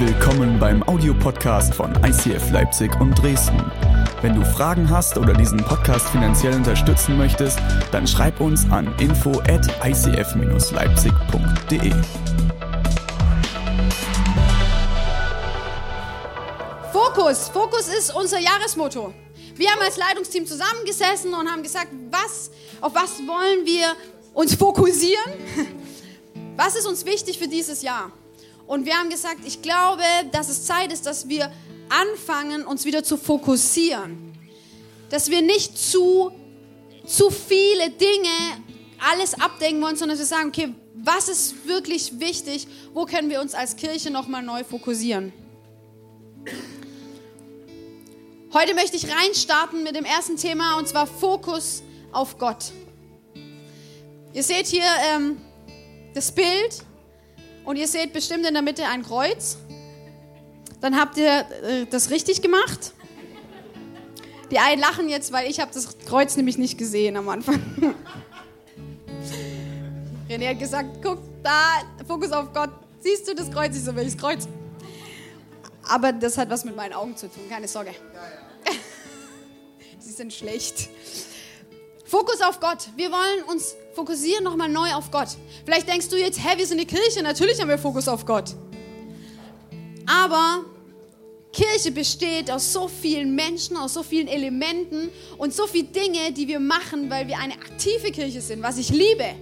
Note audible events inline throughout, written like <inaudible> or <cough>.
Willkommen beim Audiopodcast von ICF Leipzig und Dresden. Wenn du Fragen hast oder diesen Podcast finanziell unterstützen möchtest, dann schreib uns an info at icf-leipzig.de. Fokus. Fokus ist unser Jahresmotto. Wir haben als Leitungsteam zusammengesessen und haben gesagt, was, auf was wollen wir uns fokussieren? <laughs> Was ist uns wichtig für dieses Jahr? Und wir haben gesagt, ich glaube, dass es Zeit ist, dass wir anfangen, uns wieder zu fokussieren. Dass wir nicht zu, zu viele Dinge alles abdenken wollen, sondern dass wir sagen, okay, was ist wirklich wichtig? Wo können wir uns als Kirche nochmal neu fokussieren? Heute möchte ich reinstarten mit dem ersten Thema und zwar Fokus auf Gott. Ihr seht hier ähm, das Bild und ihr seht bestimmt in der Mitte ein Kreuz. Dann habt ihr äh, das richtig gemacht. Die einen lachen jetzt, weil ich habe das Kreuz nämlich nicht gesehen am Anfang. <laughs> René hat gesagt, guck da, Fokus auf Gott. Siehst du das Kreuz? Ich so, welches Kreuz? Aber das hat was mit meinen Augen zu tun, keine Sorge. <laughs> Sie sind schlecht. Fokus auf Gott. Wir wollen uns fokussieren nochmal neu auf Gott. Vielleicht denkst du jetzt, hä, wir sind die Kirche, natürlich haben wir Fokus auf Gott. Aber Kirche besteht aus so vielen Menschen, aus so vielen Elementen und so vielen Dinge, die wir machen, weil wir eine aktive Kirche sind, was ich liebe.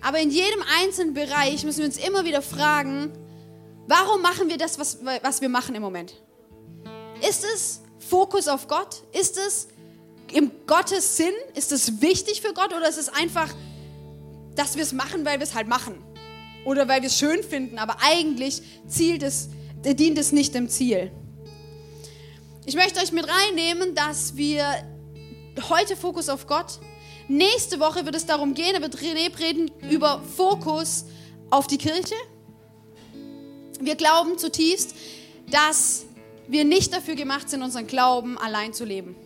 Aber in jedem einzelnen Bereich müssen wir uns immer wieder fragen, warum machen wir das, was, was wir machen im Moment? Ist es Fokus auf Gott? Ist es im Gottes Sinn? Ist es wichtig für Gott oder ist es einfach, dass wir es machen, weil wir es halt machen? Oder weil wir es schön finden, aber eigentlich zielt es, dient es nicht dem Ziel. Ich möchte euch mit reinnehmen, dass wir heute Fokus auf Gott. Nächste Woche wird es darum gehen, wird René reden über Fokus auf die Kirche. Wir glauben zutiefst, dass wir nicht dafür gemacht sind, unseren Glauben allein zu leben.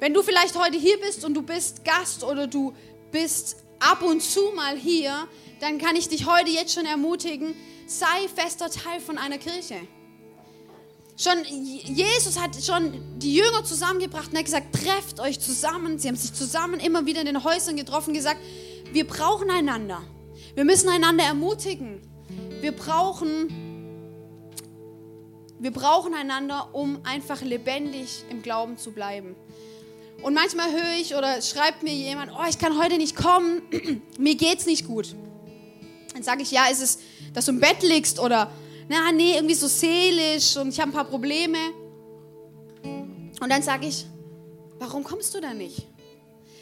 Wenn du vielleicht heute hier bist und du bist Gast oder du bist ab und zu mal hier, dann kann ich dich heute jetzt schon ermutigen, sei fester Teil von einer Kirche. Schon Jesus hat schon die Jünger zusammengebracht und hat gesagt, trefft euch zusammen. Sie haben sich zusammen immer wieder in den Häusern getroffen, gesagt, wir brauchen einander. Wir müssen einander ermutigen. Wir brauchen, wir brauchen einander, um einfach lebendig im Glauben zu bleiben. Und manchmal höre ich oder schreibt mir jemand, oh, ich kann heute nicht kommen, <clears throat> mir geht's nicht gut. Dann sage ich, ja, ist es, dass du im Bett liegst oder, na, nee, irgendwie so seelisch und ich habe ein paar Probleme. Und dann sage ich, warum kommst du da nicht?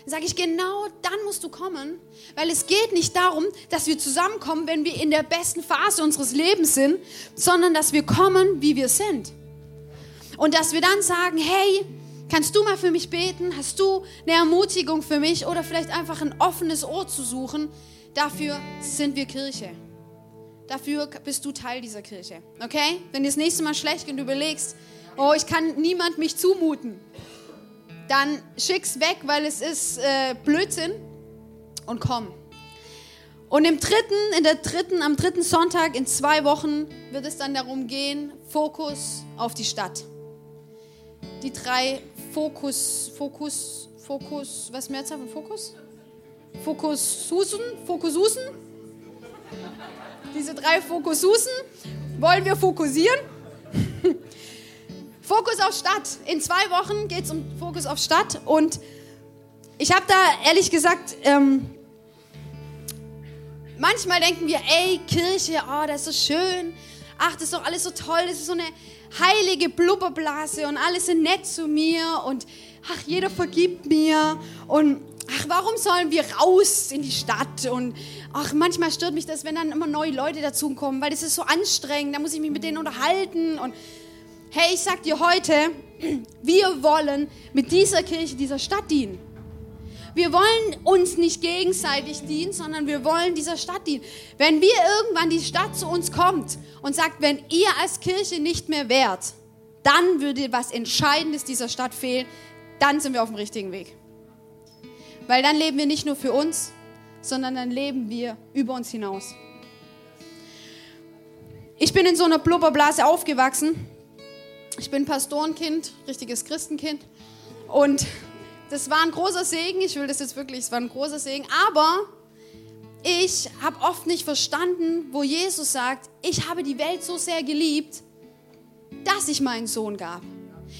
Dann sage ich, genau dann musst du kommen, weil es geht nicht darum, dass wir zusammenkommen, wenn wir in der besten Phase unseres Lebens sind, sondern dass wir kommen, wie wir sind. Und dass wir dann sagen, hey, Kannst du mal für mich beten? Hast du eine Ermutigung für mich oder vielleicht einfach ein offenes Ohr zu suchen? Dafür sind wir Kirche. Dafür bist du Teil dieser Kirche. Okay? Wenn dir das nächste Mal schlecht geht und du überlegst, oh, ich kann niemand mich zumuten, dann schick's weg, weil es ist äh, Blödsinn und komm. Und im dritten, in der dritten, am dritten Sonntag in zwei Wochen wird es dann darum gehen, Fokus auf die Stadt. Die drei Fokus, Fokus, Fokus, was Mehrzahl von Fokus? Fokususen, Fokususen. Diese drei Fokususen wollen wir fokussieren. <laughs> Fokus auf Stadt. In zwei Wochen geht es um Fokus auf Stadt und ich habe da ehrlich gesagt, ähm, manchmal denken wir, ey, Kirche, oh, das ist so schön. Ach, das ist doch alles so toll. Das ist so eine heilige Blubberblase und alle sind nett zu mir und ach, jeder vergibt mir und ach, warum sollen wir raus in die Stadt und ach, manchmal stört mich das, wenn dann immer neue Leute dazukommen, weil das ist so anstrengend, da muss ich mich mit denen unterhalten und hey, ich sag dir heute, <clears throat> wir wollen mit dieser Kirche dieser Stadt dienen. Wir wollen uns nicht gegenseitig dienen, sondern wir wollen dieser Stadt dienen. Wenn wir irgendwann die Stadt zu uns kommt und sagt, wenn ihr als Kirche nicht mehr wärt, dann würde was Entscheidendes dieser Stadt fehlen, dann sind wir auf dem richtigen Weg. Weil dann leben wir nicht nur für uns, sondern dann leben wir über uns hinaus. ich bin in so einer Blubberblase aufgewachsen. Ich bin Pastorenkind, richtiges Christenkind. Und das war ein großer Segen. Ich will das jetzt wirklich, es war ein großer Segen. Aber ich habe oft nicht verstanden, wo Jesus sagt, ich habe die Welt so sehr geliebt, dass ich meinen Sohn gab.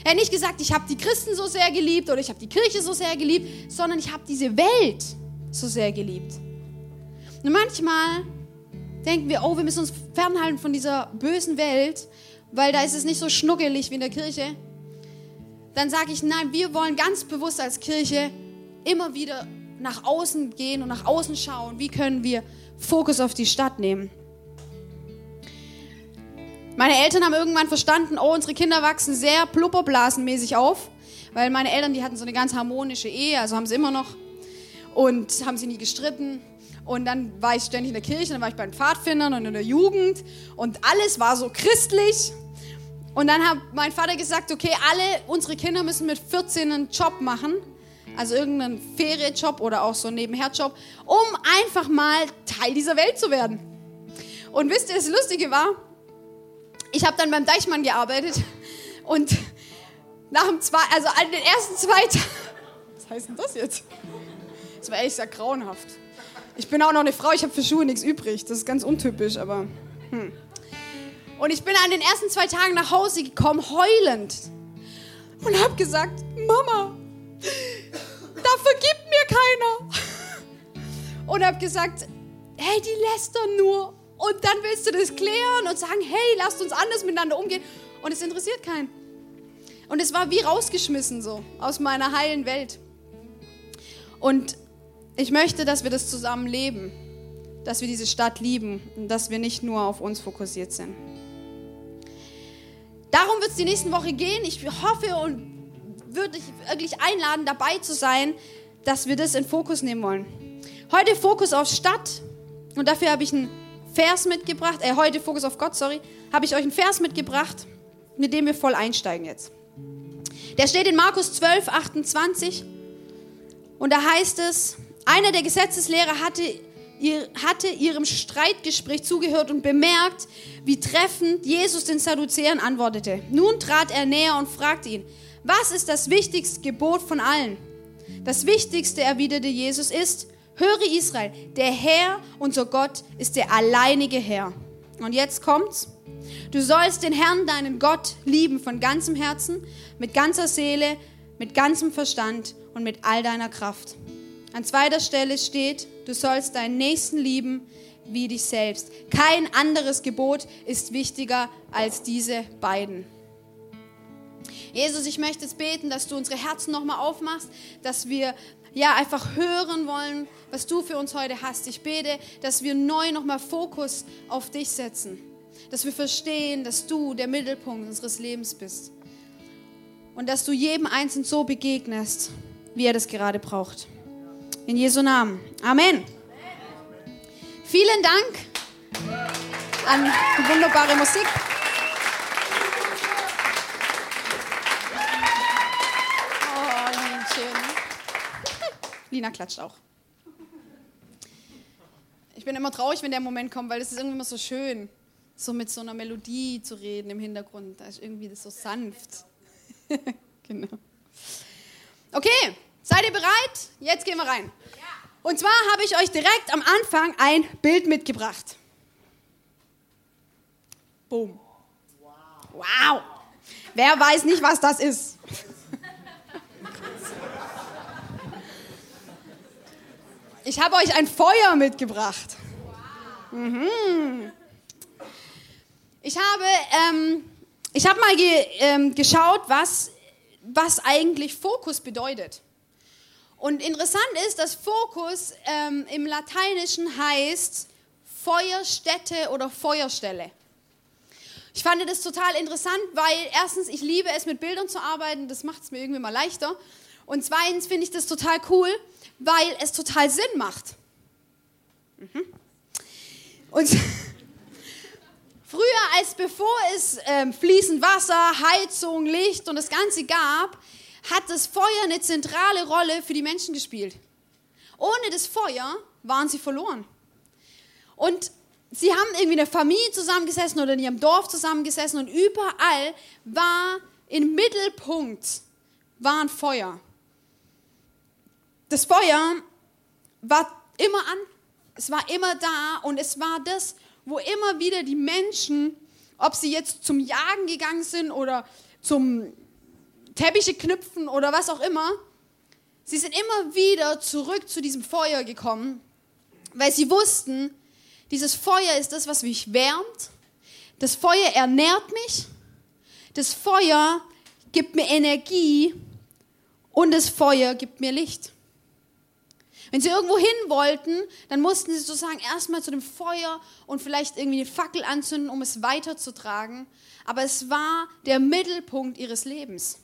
Er hat nicht gesagt, ich habe die Christen so sehr geliebt oder ich habe die Kirche so sehr geliebt, sondern ich habe diese Welt so sehr geliebt. Und manchmal denken wir, oh, wir müssen uns fernhalten von dieser bösen Welt, weil da ist es nicht so schnuckelig wie in der Kirche. Dann sage ich, nein, wir wollen ganz bewusst als Kirche immer wieder nach außen gehen und nach außen schauen. Wie können wir Fokus auf die Stadt nehmen? Meine Eltern haben irgendwann verstanden, oh, unsere Kinder wachsen sehr plupperblasenmäßig auf, weil meine Eltern, die hatten so eine ganz harmonische Ehe, also haben sie immer noch und haben sie nie gestritten. Und dann war ich ständig in der Kirche, dann war ich bei den Pfadfindern und in der Jugend und alles war so christlich. Und dann hat mein Vater gesagt, okay, alle unsere Kinder müssen mit 14 einen Job machen, also irgendeinen Ferienjob oder auch so einen Nebenherjob, um einfach mal Teil dieser Welt zu werden. Und wisst ihr, das Lustige war, ich habe dann beim Deichmann gearbeitet und nach dem zwei, also an den ersten zwei Tagen, was heißt denn das jetzt? Das war ehrlich gesagt grauenhaft. Ich bin auch noch eine Frau, ich habe für Schuhe nichts übrig. Das ist ganz untypisch, aber. Hm. Und ich bin an den ersten zwei Tagen nach Hause gekommen, heulend. Und habe gesagt: Mama, da vergibt mir keiner. Und habe gesagt: Hey, die lästern nur. Und dann willst du das klären und sagen: Hey, lasst uns anders miteinander umgehen. Und es interessiert keinen. Und es war wie rausgeschmissen so aus meiner heilen Welt. Und ich möchte, dass wir das zusammen leben, dass wir diese Stadt lieben und dass wir nicht nur auf uns fokussiert sind. Darum wird es die nächsten Woche gehen. Ich hoffe und würde dich wirklich einladen, dabei zu sein, dass wir das in Fokus nehmen wollen. Heute Fokus auf Stadt und dafür habe ich einen Vers mitgebracht. Äh, heute Fokus auf Gott, sorry. Habe ich euch einen Vers mitgebracht, mit dem wir voll einsteigen jetzt. Der steht in Markus 12, 28 und da heißt es, einer der Gesetzeslehrer hatte, ihr, hatte ihrem Streitgespräch zugehört und bemerkt, wie treffend Jesus den Sadduzäern antwortete. Nun trat er näher und fragte ihn, was ist das wichtigste Gebot von allen? Das wichtigste, erwiderte Jesus, ist, höre Israel, der Herr, unser Gott, ist der alleinige Herr. Und jetzt kommt's. Du sollst den Herrn, deinen Gott, lieben von ganzem Herzen, mit ganzer Seele, mit ganzem Verstand und mit all deiner Kraft. An zweiter Stelle steht, du sollst deinen Nächsten lieben wie dich selbst. Kein anderes Gebot ist wichtiger als diese beiden. Jesus, ich möchte jetzt beten, dass du unsere Herzen nochmal aufmachst, dass wir ja einfach hören wollen, was du für uns heute hast. Ich bete, dass wir neu nochmal Fokus auf dich setzen, dass wir verstehen, dass du der Mittelpunkt unseres Lebens bist und dass du jedem Einzelnen so begegnest, wie er das gerade braucht. In Jesu Namen. Amen. Vielen Dank an die wunderbare Musik. Oh. <laughs> Lina klatscht auch. Ich bin immer traurig, wenn der Moment kommt, weil es ist irgendwie immer so schön, so mit so einer Melodie zu reden im Hintergrund. Da ist irgendwie das so sanft. <laughs> genau. Okay, Seid ihr bereit? Jetzt gehen wir rein. Und zwar habe ich euch direkt am Anfang ein Bild mitgebracht. Boom. Wow. Wer weiß nicht, was das ist? Ich habe euch ein Feuer mitgebracht. Mhm. Ich habe, ähm, ich habe mal ge, ähm, geschaut, was, was eigentlich Fokus bedeutet. Und interessant ist, dass Fokus ähm, im Lateinischen heißt Feuerstätte oder Feuerstelle. Ich fand das total interessant, weil erstens, ich liebe es, mit Bildern zu arbeiten, das macht es mir irgendwie mal leichter. Und zweitens finde ich das total cool, weil es total Sinn macht. Mhm. Und <laughs> früher, als bevor es ähm, fließend Wasser, Heizung, Licht und das Ganze gab, hat das Feuer eine zentrale Rolle für die Menschen gespielt. Ohne das Feuer waren sie verloren. Und sie haben irgendwie in der Familie zusammengesessen oder in ihrem Dorf zusammengesessen und überall war im Mittelpunkt war Feuer. Das Feuer war immer an, es war immer da und es war das, wo immer wieder die Menschen, ob sie jetzt zum Jagen gegangen sind oder zum Teppiche knüpfen oder was auch immer, sie sind immer wieder zurück zu diesem Feuer gekommen, weil sie wussten, dieses Feuer ist das, was mich wärmt. Das Feuer ernährt mich. Das Feuer gibt mir Energie und das Feuer gibt mir Licht. Wenn sie irgendwo hin wollten, dann mussten sie sozusagen erstmal zu dem Feuer und vielleicht irgendwie eine Fackel anzünden, um es weiterzutragen. Aber es war der Mittelpunkt ihres Lebens.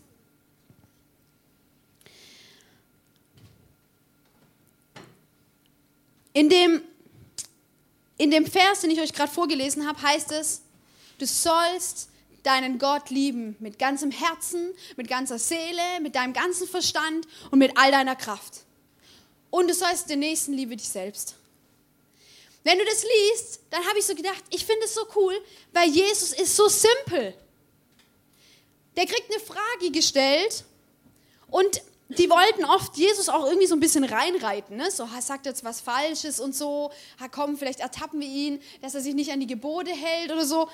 In dem, in dem Vers, den ich euch gerade vorgelesen habe, heißt es, du sollst deinen Gott lieben mit ganzem Herzen, mit ganzer Seele, mit deinem ganzen Verstand und mit all deiner Kraft. Und du sollst den Nächsten liebe dich selbst. Wenn du das liest, dann habe ich so gedacht, ich finde es so cool, weil Jesus ist so simpel. Der kriegt eine Frage gestellt und die wollten oft Jesus auch irgendwie so ein bisschen reinreiten. Ne? So, sagt jetzt was Falsches und so. Ha, komm, vielleicht ertappen wir ihn, dass er sich nicht an die Gebote hält oder so.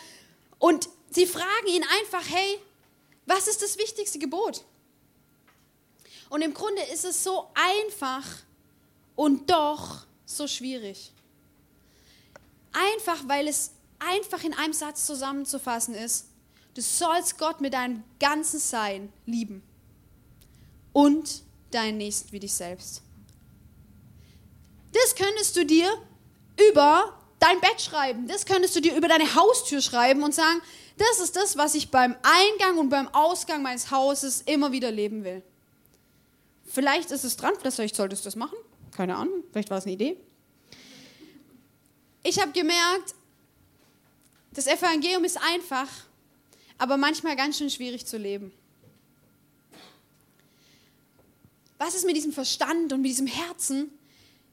Und sie fragen ihn einfach, hey, was ist das wichtigste Gebot? Und im Grunde ist es so einfach und doch so schwierig. Einfach, weil es einfach in einem Satz zusammenzufassen ist. Du sollst Gott mit deinem ganzen Sein lieben und deinen Nächsten wie dich selbst. Das könntest du dir über dein Bett schreiben. Das könntest du dir über deine Haustür schreiben und sagen, das ist das, was ich beim Eingang und beim Ausgang meines Hauses immer wieder leben will. Vielleicht ist es dran, vielleicht solltest du das machen. Keine Ahnung, vielleicht war es eine Idee. Ich habe gemerkt, das Evangelium ist einfach, aber manchmal ganz schön schwierig zu leben. Was ist mit diesem Verstand und mit diesem Herzen,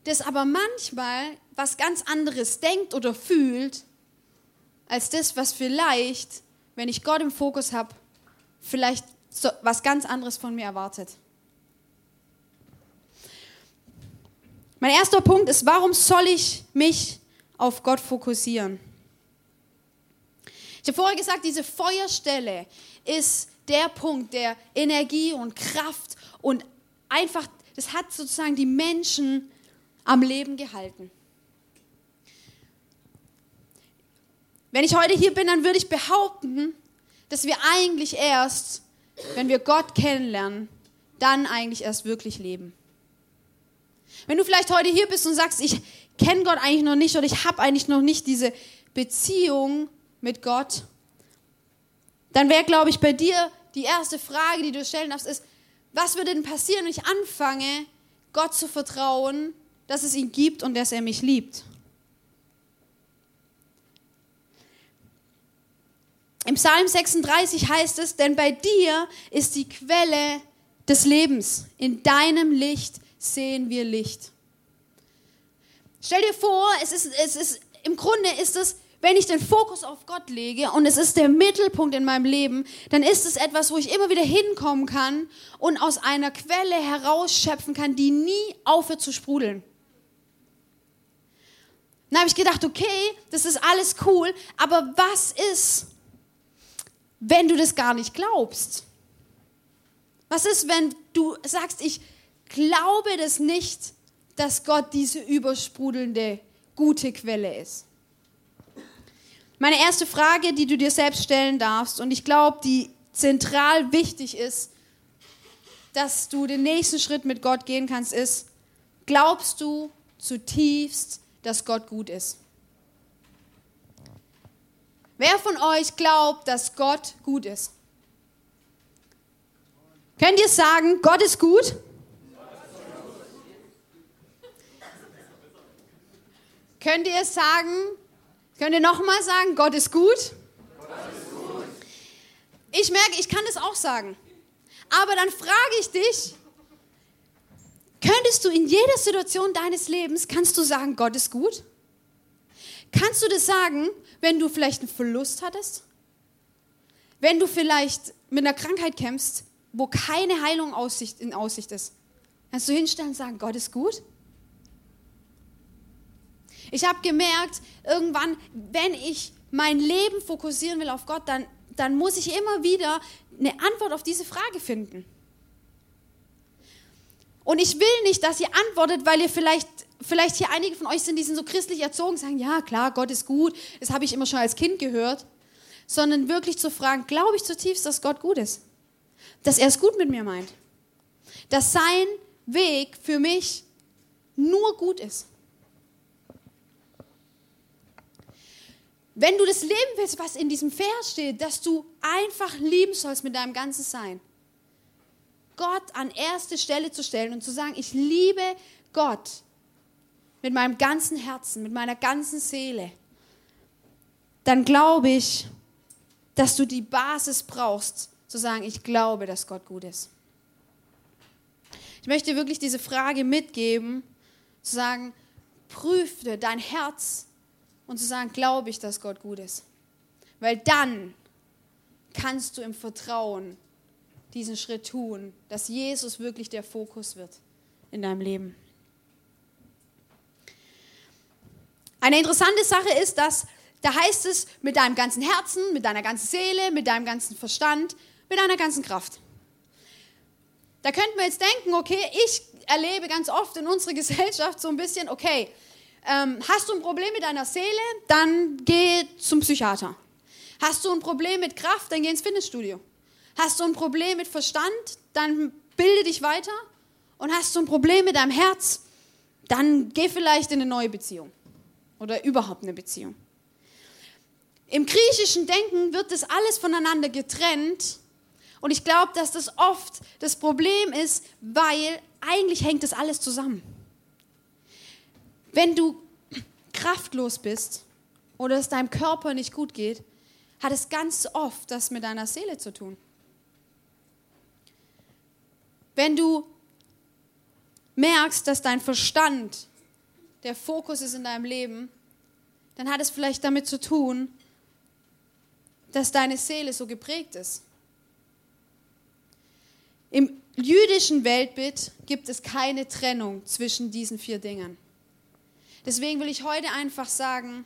das aber manchmal was ganz anderes denkt oder fühlt, als das, was vielleicht, wenn ich Gott im Fokus habe, vielleicht so was ganz anderes von mir erwartet. Mein erster Punkt ist, warum soll ich mich auf Gott fokussieren? Ich habe vorher gesagt, diese Feuerstelle ist der Punkt, der Energie und Kraft und einfach, das hat sozusagen die Menschen am Leben gehalten. Wenn ich heute hier bin, dann würde ich behaupten, dass wir eigentlich erst, wenn wir Gott kennenlernen, dann eigentlich erst wirklich leben. Wenn du vielleicht heute hier bist und sagst, ich kenne Gott eigentlich noch nicht oder ich habe eigentlich noch nicht diese Beziehung mit Gott, dann wäre, glaube ich, bei dir die erste Frage, die du stellen darfst, ist, was würde denn passieren, wenn ich anfange, Gott zu vertrauen, dass es ihn gibt und dass er mich liebt? Im Psalm 36 heißt es, denn bei dir ist die Quelle des Lebens. In deinem Licht sehen wir Licht. Stell dir vor, es ist, es ist, im Grunde ist es, wenn ich den Fokus auf Gott lege und es ist der Mittelpunkt in meinem Leben, dann ist es etwas, wo ich immer wieder hinkommen kann und aus einer Quelle herausschöpfen kann, die nie aufhört zu sprudeln. Dann habe ich gedacht, okay, das ist alles cool, aber was ist, wenn du das gar nicht glaubst? Was ist, wenn du sagst, ich glaube das nicht, dass Gott diese übersprudelnde, gute Quelle ist? Meine erste Frage, die du dir selbst stellen darfst, und ich glaube, die zentral wichtig ist, dass du den nächsten Schritt mit Gott gehen kannst, ist, glaubst du zutiefst, dass Gott gut ist? Wer von euch glaubt, dass Gott gut ist? Könnt ihr sagen, Gott ist gut? Könnt ihr sagen, könnt ihr nochmal sagen, Gott ist gut? Gott ist gut? Ich merke, ich kann das auch sagen. Aber dann frage ich dich, könntest du in jeder Situation deines Lebens, kannst du sagen, Gott ist gut? Kannst du das sagen, wenn du vielleicht einen Verlust hattest? Wenn du vielleicht mit einer Krankheit kämpfst, wo keine Heilung in Aussicht ist? Kannst du hinstellen und sagen, Gott ist gut? Ich habe gemerkt, irgendwann, wenn ich mein Leben fokussieren will auf Gott, dann, dann muss ich immer wieder eine Antwort auf diese Frage finden. Und ich will nicht, dass ihr antwortet, weil ihr vielleicht, vielleicht hier einige von euch sind, die sind so christlich erzogen, sagen, ja klar, Gott ist gut, das habe ich immer schon als Kind gehört, sondern wirklich zu fragen, glaube ich zutiefst, dass Gott gut ist, dass er es gut mit mir meint, dass sein Weg für mich nur gut ist. Wenn du das leben willst, was in diesem Vers steht, dass du einfach lieben sollst mit deinem ganzen Sein, Gott an erste Stelle zu stellen und zu sagen, ich liebe Gott mit meinem ganzen Herzen, mit meiner ganzen Seele, dann glaube ich, dass du die Basis brauchst, zu sagen, ich glaube, dass Gott gut ist. Ich möchte wirklich diese Frage mitgeben, zu sagen, prüfe dein Herz und zu sagen, glaube ich, dass Gott gut ist. Weil dann kannst du im Vertrauen diesen Schritt tun, dass Jesus wirklich der Fokus wird in deinem Leben. Eine interessante Sache ist, dass da heißt es mit deinem ganzen Herzen, mit deiner ganzen Seele, mit deinem ganzen Verstand, mit deiner ganzen Kraft. Da könnten wir jetzt denken, okay, ich erlebe ganz oft in unserer <laughs> Gesellschaft so ein bisschen, okay, ähm, hast du ein Problem mit deiner Seele, dann geh zum Psychiater. Hast du ein Problem mit Kraft, dann geh ins Fitnessstudio. Hast du ein Problem mit Verstand, dann bilde dich weiter. Und hast du ein Problem mit deinem Herz, dann geh vielleicht in eine neue Beziehung. Oder überhaupt eine Beziehung. Im griechischen Denken wird das alles voneinander getrennt. Und ich glaube, dass das oft das Problem ist, weil eigentlich hängt das alles zusammen. Wenn du kraftlos bist oder es deinem Körper nicht gut geht, hat es ganz oft das mit deiner Seele zu tun. Wenn du merkst, dass dein Verstand der Fokus ist in deinem Leben, dann hat es vielleicht damit zu tun, dass deine Seele so geprägt ist. Im jüdischen Weltbild gibt es keine Trennung zwischen diesen vier Dingen. Deswegen will ich heute einfach sagen,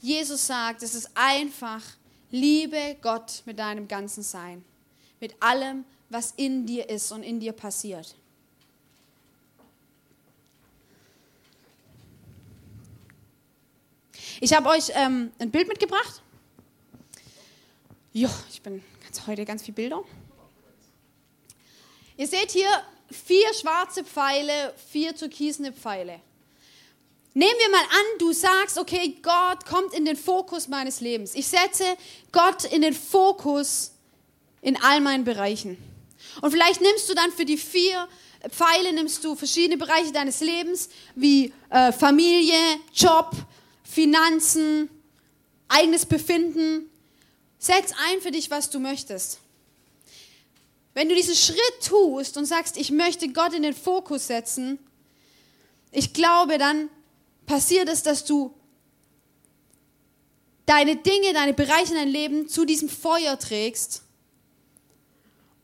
Jesus sagt, es ist einfach, liebe Gott mit deinem ganzen Sein, mit allem, was in dir ist und in dir passiert. Ich habe euch ähm, ein Bild mitgebracht. Ja, ich bin ganz, heute ganz viele Bilder. Ihr seht hier vier schwarze Pfeile, vier türkisene Pfeile. Nehmen wir mal an, du sagst, okay, Gott kommt in den Fokus meines Lebens. Ich setze Gott in den Fokus in all meinen Bereichen. Und vielleicht nimmst du dann für die vier Pfeile, nimmst du verschiedene Bereiche deines Lebens, wie äh, Familie, Job, Finanzen, eigenes Befinden. Setz ein für dich, was du möchtest. Wenn du diesen Schritt tust und sagst, ich möchte Gott in den Fokus setzen, ich glaube, dann passiert es, dass du deine Dinge, deine Bereiche in deinem Leben zu diesem Feuer trägst.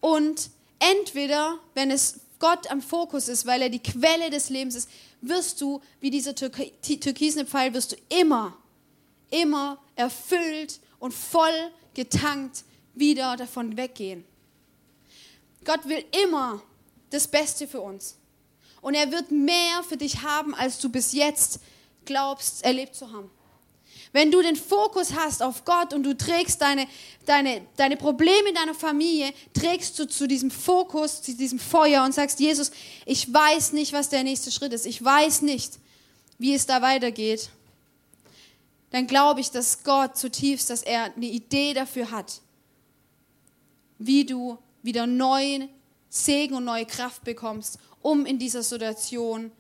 Und entweder, wenn es Gott am Fokus ist, weil er die Quelle des Lebens ist, wirst du, wie dieser türkisene Pfeil, wirst du immer, immer erfüllt und voll getankt wieder davon weggehen. Gott will immer das Beste für uns. Und er wird mehr für dich haben, als du bis jetzt glaubst, erlebt zu haben. Wenn du den Fokus hast auf Gott und du trägst deine, deine, deine Probleme in deiner Familie, trägst du zu diesem Fokus, zu diesem Feuer und sagst, Jesus, ich weiß nicht, was der nächste Schritt ist. Ich weiß nicht, wie es da weitergeht. Dann glaube ich, dass Gott zutiefst, dass er eine Idee dafür hat, wie du wieder neuen Segen und neue Kraft bekommst, um in dieser Situation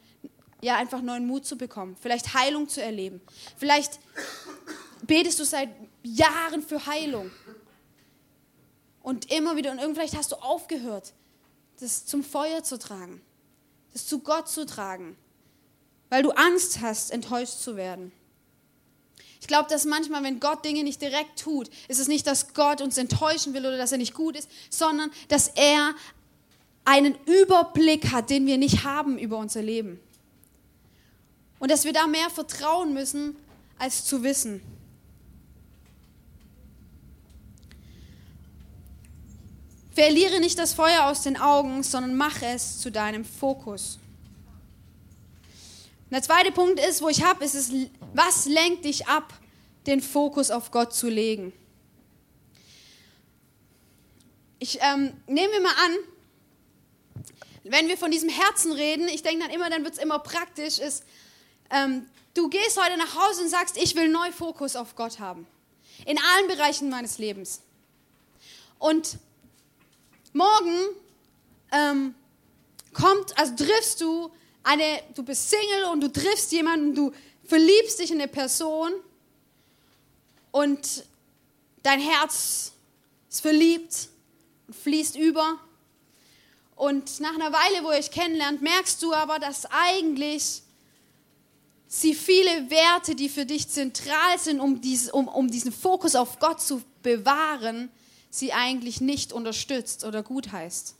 ja einfach neuen Mut zu bekommen, vielleicht Heilung zu erleben. Vielleicht betest du seit Jahren für Heilung und immer wieder und vielleicht hast du aufgehört, das zum Feuer zu tragen, das zu Gott zu tragen, weil du Angst hast, enttäuscht zu werden. Ich glaube, dass manchmal, wenn Gott Dinge nicht direkt tut, ist es nicht, dass Gott uns enttäuschen will oder dass er nicht gut ist, sondern dass er einen Überblick hat, den wir nicht haben über unser Leben. Und dass wir da mehr vertrauen müssen, als zu wissen. Verliere nicht das Feuer aus den Augen, sondern mache es zu deinem Fokus. Und der zweite Punkt ist, wo ich habe, ist es, was lenkt dich ab, den Fokus auf Gott zu legen? Ich ähm, nehme mal an, wenn wir von diesem Herzen reden, ich denke dann immer, dann wird es immer praktisch, ist, ähm, du gehst heute nach Hause und sagst, ich will neu Fokus auf Gott haben. In allen Bereichen meines Lebens. Und morgen ähm, kommt, also triffst du eine, du bist Single und du triffst jemanden, du verliebst dich in eine Person und dein Herz ist verliebt und fließt über. Und nach einer Weile, wo ihr euch kennenlernt, merkst du aber, dass eigentlich sie viele Werte, die für dich zentral sind, um, dies, um, um diesen Fokus auf Gott zu bewahren, sie eigentlich nicht unterstützt oder gut heißt.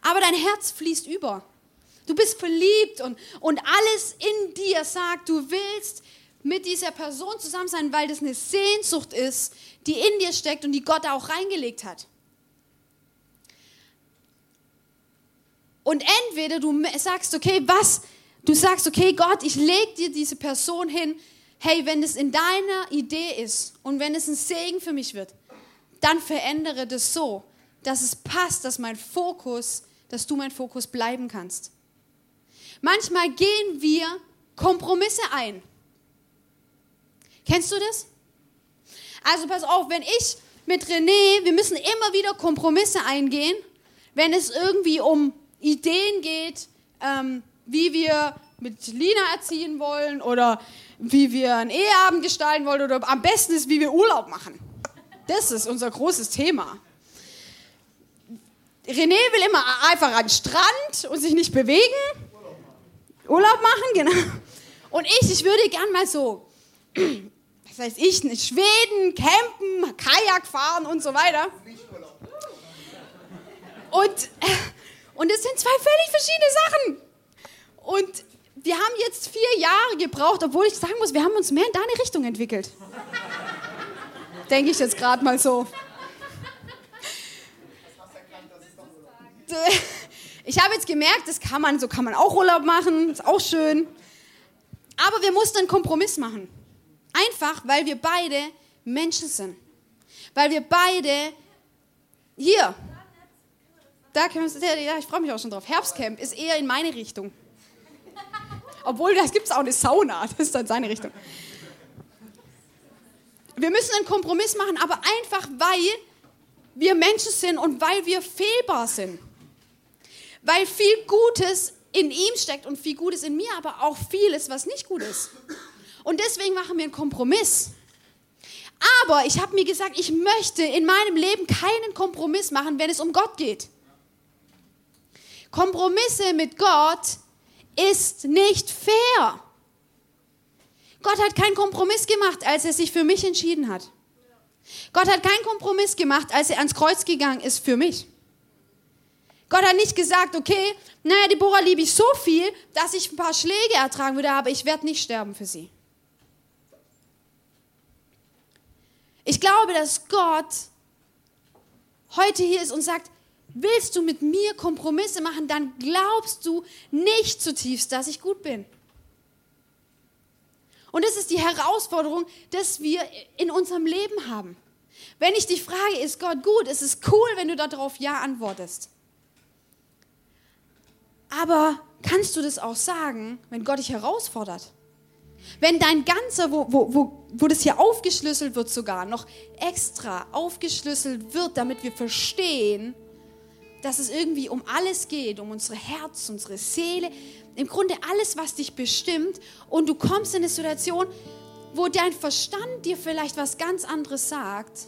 Aber dein Herz fließt über. Du bist verliebt und, und alles in dir sagt, du willst mit dieser Person zusammen sein, weil das eine Sehnsucht ist, die in dir steckt und die Gott auch reingelegt hat. Und entweder du sagst, okay, was? Du sagst, okay, Gott, ich lege dir diese Person hin. Hey, wenn es in deiner Idee ist und wenn es ein Segen für mich wird, dann verändere das so, dass es passt, dass mein Fokus, dass du mein Fokus bleiben kannst. Manchmal gehen wir Kompromisse ein. Kennst du das? Also pass auf, wenn ich mit René, wir müssen immer wieder Kompromisse eingehen, wenn es irgendwie um Ideen geht, ähm, wie wir mit Lina erziehen wollen oder wie wir einen Eheabend gestalten wollen oder am besten ist, wie wir Urlaub machen. Das ist unser großes Thema. René will immer einfach an den Strand und sich nicht bewegen. Urlaub machen, genau. Und ich, ich würde gern mal so, was weiß ich, in Schweden, campen, Kajak fahren und so weiter. Und, und das sind zwei völlig verschiedene Sachen. Und wir haben jetzt vier Jahre gebraucht, obwohl ich sagen muss, wir haben uns mehr in deine Richtung entwickelt. Denke ich jetzt gerade mal so. Ich habe jetzt gemerkt, das kann man, so kann man auch Urlaub machen, ist auch schön. Aber wir mussten einen Kompromiss machen. Einfach, weil wir beide Menschen sind. Weil wir beide hier, da können wir, ja, ich freue mich auch schon drauf. Herbstcamp ist eher in meine Richtung. Obwohl, da gibt es auch eine Sauna, das ist dann seine Richtung. Wir müssen einen Kompromiss machen, aber einfach, weil wir Menschen sind und weil wir fehlbar sind. Weil viel Gutes in ihm steckt und viel Gutes in mir, aber auch vieles, was nicht gut ist. Und deswegen machen wir einen Kompromiss. Aber ich habe mir gesagt, ich möchte in meinem Leben keinen Kompromiss machen, wenn es um Gott geht. Kompromisse mit Gott ist nicht fair. Gott hat keinen Kompromiss gemacht, als er sich für mich entschieden hat. Gott hat keinen Kompromiss gemacht, als er ans Kreuz gegangen ist für mich. Gott hat nicht gesagt, okay, naja, Deborah liebe ich so viel, dass ich ein paar Schläge ertragen würde, aber ich werde nicht sterben für sie. Ich glaube, dass Gott heute hier ist und sagt, willst du mit mir Kompromisse machen, dann glaubst du nicht zutiefst, dass ich gut bin. Und das ist die Herausforderung, dass wir in unserem Leben haben. Wenn ich dich frage, ist Gott gut, ist es cool, wenn du darauf Ja antwortest. Aber kannst du das auch sagen, wenn Gott dich herausfordert? Wenn dein ganzer, wo, wo, wo, wo das hier aufgeschlüsselt wird sogar, noch extra aufgeschlüsselt wird, damit wir verstehen, dass es irgendwie um alles geht, um unsere Herz, unsere Seele, im Grunde alles, was dich bestimmt. Und du kommst in eine Situation, wo dein Verstand dir vielleicht was ganz anderes sagt.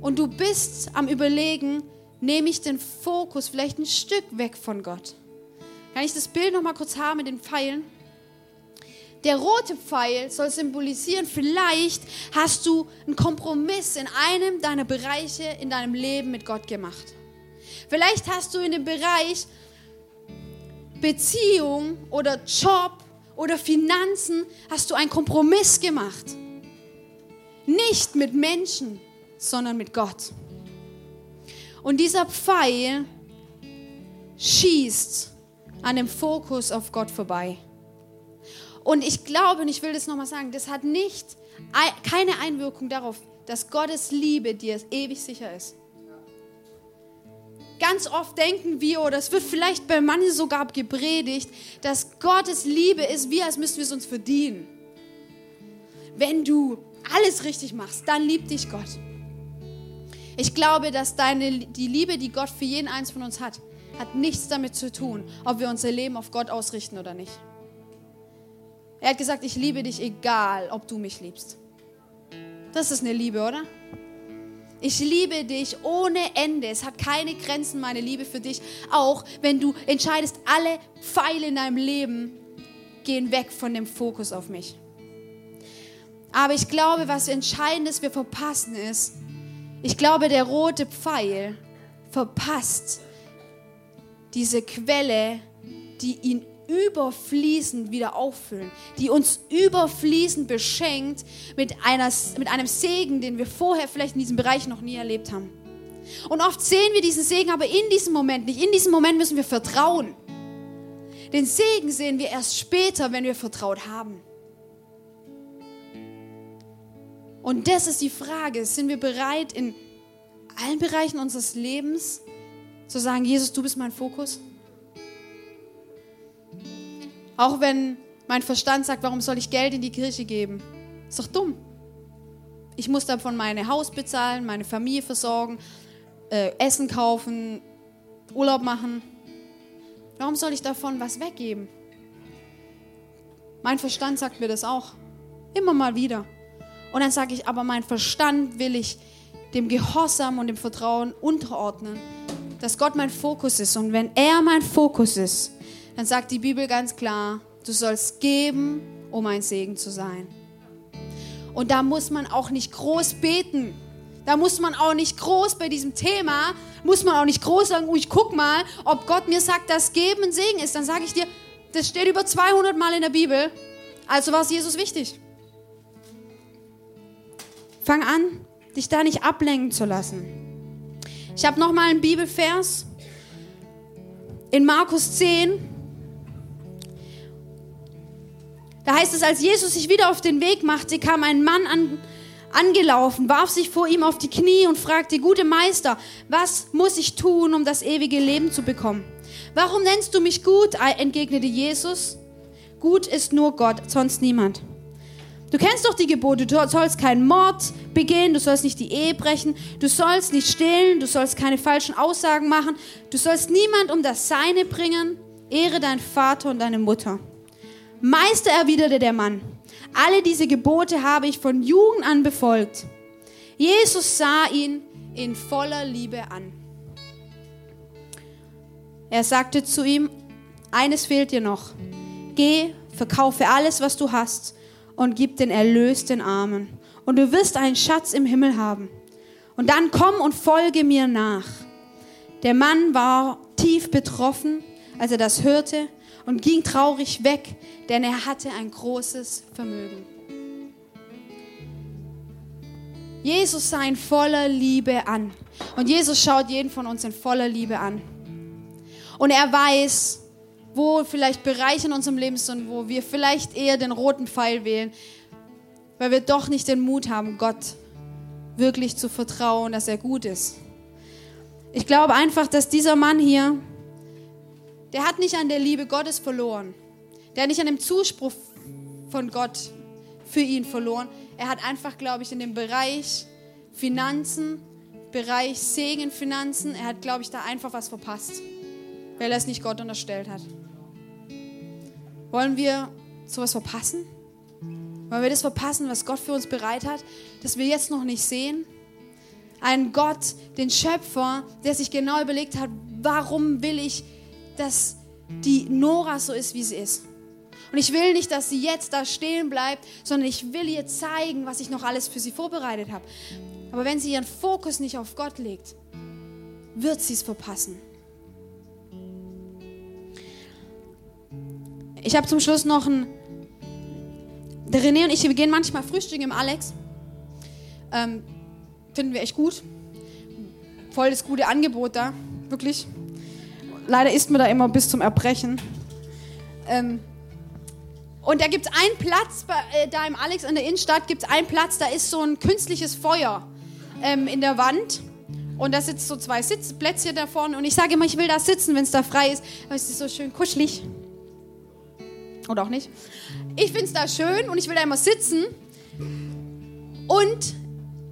Und du bist am Überlegen, nehme ich den Fokus vielleicht ein Stück weg von Gott. Kann ich das Bild noch mal kurz haben mit den Pfeilen? Der rote Pfeil soll symbolisieren, vielleicht hast du einen Kompromiss in einem deiner Bereiche in deinem Leben mit Gott gemacht. Vielleicht hast du in dem Bereich Beziehung oder Job oder Finanzen, hast du einen Kompromiss gemacht. Nicht mit Menschen, sondern mit Gott. Und dieser Pfeil schießt an dem Fokus auf Gott vorbei. Und ich glaube, und ich will das nochmal sagen, das hat nicht, keine Einwirkung darauf, dass Gottes Liebe dir ewig sicher ist. Ganz oft denken wir, oder es wird vielleicht bei manchen sogar gepredigt, dass Gottes Liebe ist, wie als müssten wir es uns verdienen. Wenn du alles richtig machst, dann liebt dich Gott. Ich glaube, dass deine, die Liebe, die Gott für jeden eins von uns hat, hat nichts damit zu tun, ob wir unser Leben auf Gott ausrichten oder nicht. Er hat gesagt, ich liebe dich, egal ob du mich liebst. Das ist eine Liebe, oder? Ich liebe dich ohne Ende. Es hat keine Grenzen, meine Liebe für dich. Auch wenn du entscheidest, alle Pfeile in deinem Leben gehen weg von dem Fokus auf mich. Aber ich glaube, was entscheidend ist, wir verpassen ist, ich glaube, der rote Pfeil verpasst diese Quelle, die ihn überfließend wieder auffüllen, die uns überfließend beschenkt mit, einer, mit einem Segen, den wir vorher vielleicht in diesem Bereich noch nie erlebt haben. Und oft sehen wir diesen Segen, aber in diesem Moment nicht. In diesem Moment müssen wir vertrauen. Den Segen sehen wir erst später, wenn wir vertraut haben. Und das ist die Frage, sind wir bereit, in allen Bereichen unseres Lebens zu sagen, Jesus, du bist mein Fokus? Auch wenn mein Verstand sagt, warum soll ich Geld in die Kirche geben? Ist doch dumm. Ich muss davon mein Haus bezahlen, meine Familie versorgen, äh, Essen kaufen, Urlaub machen. Warum soll ich davon was weggeben? Mein Verstand sagt mir das auch. Immer mal wieder. Und dann sage ich, aber mein Verstand will ich dem Gehorsam und dem Vertrauen unterordnen, dass Gott mein Fokus ist. Und wenn er mein Fokus ist, dann sagt die Bibel ganz klar, du sollst geben, um ein Segen zu sein. Und da muss man auch nicht groß beten. Da muss man auch nicht groß bei diesem Thema, muss man auch nicht groß sagen, ich guck mal, ob Gott mir sagt, dass Geben ein Segen ist. Dann sage ich dir, das steht über 200 Mal in der Bibel. Also war es Jesus wichtig. Fang an, dich da nicht ablenken zu lassen. Ich habe noch mal einen Bibelvers in Markus 10, Da heißt es, als Jesus sich wieder auf den Weg machte, kam ein Mann an, angelaufen, warf sich vor ihm auf die Knie und fragte, gute Meister, was muss ich tun, um das ewige Leben zu bekommen? Warum nennst du mich gut? entgegnete Jesus. Gut ist nur Gott, sonst niemand. Du kennst doch die Gebote, du sollst keinen Mord begehen, du sollst nicht die Ehe brechen, du sollst nicht stehlen, du sollst keine falschen Aussagen machen, du sollst niemand um das Seine bringen, ehre deinen Vater und deine Mutter. Meister, erwiderte der Mann, alle diese Gebote habe ich von Jugend an befolgt. Jesus sah ihn in voller Liebe an. Er sagte zu ihm, eines fehlt dir noch. Geh, verkaufe alles, was du hast und gib den Erlös den Armen. Und du wirst einen Schatz im Himmel haben. Und dann komm und folge mir nach. Der Mann war tief betroffen, als er das hörte und ging traurig weg, denn er hatte ein großes Vermögen. Jesus sah ihn voller Liebe an. Und Jesus schaut jeden von uns in voller Liebe an. Und er weiß, wo vielleicht Bereiche in unserem Leben sind, wo wir vielleicht eher den roten Pfeil wählen, weil wir doch nicht den Mut haben, Gott wirklich zu vertrauen, dass er gut ist. Ich glaube einfach, dass dieser Mann hier der hat nicht an der Liebe Gottes verloren. Der hat nicht an dem Zuspruch von Gott für ihn verloren. Er hat einfach, glaube ich, in dem Bereich Finanzen, Bereich Segen, Finanzen, er hat, glaube ich, da einfach was verpasst, weil er es nicht Gott unterstellt hat. Wollen wir sowas verpassen? Wollen wir das verpassen, was Gott für uns bereit hat, dass wir jetzt noch nicht sehen? Ein Gott, den Schöpfer, der sich genau überlegt hat, warum will ich dass die Nora so ist, wie sie ist. Und ich will nicht, dass sie jetzt da stehen bleibt, sondern ich will ihr zeigen, was ich noch alles für sie vorbereitet habe. Aber wenn sie ihren Fokus nicht auf Gott legt, wird sie es verpassen. Ich habe zum Schluss noch ein. Der René und ich, wir gehen manchmal frühstücken im Alex. Ähm, finden wir echt gut. Voll das gute Angebot da, wirklich. Leider isst man da immer bis zum Erbrechen. Ähm, und da gibt es einen Platz, bei, äh, da im Alex in der Innenstadt gibt es einen Platz, da ist so ein künstliches Feuer ähm, in der Wand. Und da sitzen so zwei Sitzplätze da vorne. Und ich sage immer, ich will da sitzen, wenn es da frei ist. Weil es ist so schön kuschelig. Oder auch nicht. Ich finde es da schön und ich will da immer sitzen. Und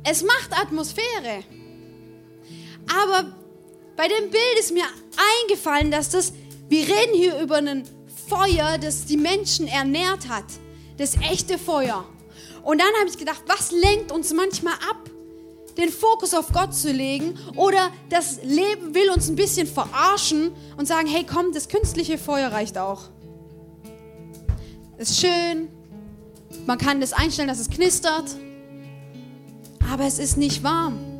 es macht Atmosphäre. Aber bei dem Bild ist mir eingefallen, dass das, wir reden hier über ein Feuer, das die Menschen ernährt hat. Das echte Feuer. Und dann habe ich gedacht, was lenkt uns manchmal ab, den Fokus auf Gott zu legen? Oder das Leben will uns ein bisschen verarschen und sagen, hey komm, das künstliche Feuer reicht auch ist schön, man kann das einstellen, dass es knistert, aber es ist nicht warm.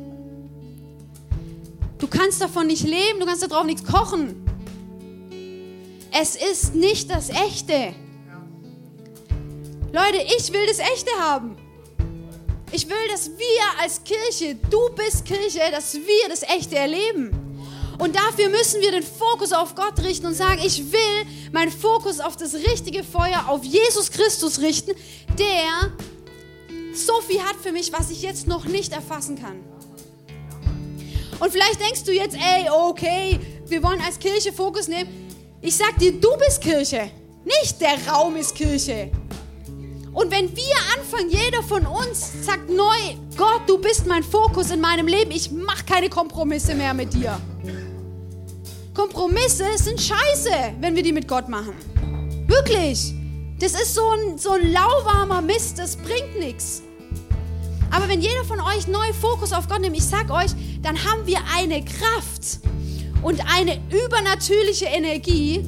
Du kannst davon nicht leben, du kannst darauf nichts kochen. Es ist nicht das Echte. Leute, ich will das Echte haben. Ich will, dass wir als Kirche, du bist Kirche, dass wir das Echte erleben. Und dafür müssen wir den Fokus auf Gott richten und sagen, ich will meinen Fokus auf das richtige Feuer, auf Jesus Christus richten, der so viel hat für mich, was ich jetzt noch nicht erfassen kann. Und vielleicht denkst du jetzt, ey, okay, wir wollen als Kirche Fokus nehmen. Ich sag dir, du bist Kirche, nicht der Raum ist Kirche. Und wenn wir anfangen, jeder von uns sagt neu, Gott, du bist mein Fokus in meinem Leben, ich mache keine Kompromisse mehr mit dir. Kompromisse sind scheiße, wenn wir die mit Gott machen. Wirklich. Das ist so ein, so ein lauwarmer Mist, das bringt nichts. Aber wenn jeder von euch neu Fokus auf Gott nimmt, ich sag euch, dann haben wir eine Kraft und eine übernatürliche Energie,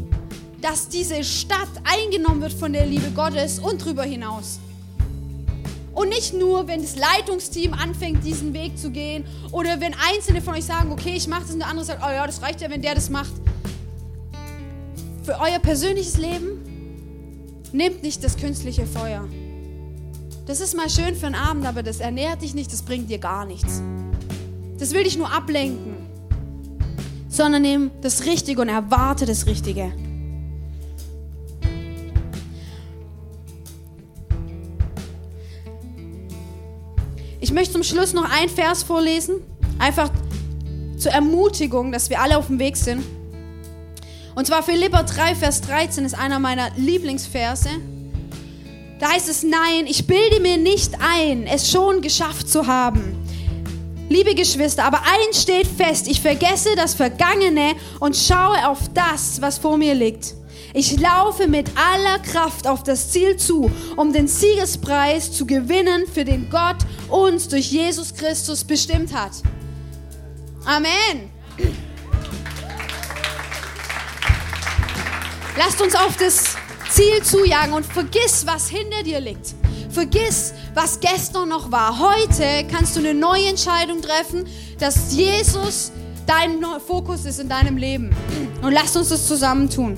dass diese Stadt eingenommen wird von der Liebe Gottes und darüber hinaus. Und nicht nur, wenn das Leitungsteam anfängt, diesen Weg zu gehen oder wenn Einzelne von euch sagen, okay, ich mache das und der andere sagt, oh ja, das reicht ja, wenn der das macht. Für euer persönliches Leben nehmt nicht das künstliche Feuer. Das ist mal schön für einen Abend, aber das ernährt dich nicht, das bringt dir gar nichts. Das will dich nur ablenken. Sondern nimm das Richtige und erwarte das Richtige. Ich möchte zum Schluss noch ein Vers vorlesen, einfach zur Ermutigung, dass wir alle auf dem Weg sind. Und zwar Philippa 3, Vers 13 ist einer meiner Lieblingsverse. Da heißt es, nein, ich bilde mir nicht ein, es schon geschafft zu haben. Liebe Geschwister, aber eins steht fest, ich vergesse das Vergangene und schaue auf das, was vor mir liegt. Ich laufe mit aller Kraft auf das Ziel zu, um den Siegespreis zu gewinnen, für den Gott uns durch Jesus Christus bestimmt hat. Amen. Lasst uns auf das Ziel zujagen und vergiss, was hinter dir liegt. Vergiss, was gestern noch war. Heute kannst du eine neue Entscheidung treffen, dass Jesus dein Fokus ist in deinem Leben. Und lasst uns das zusammen tun.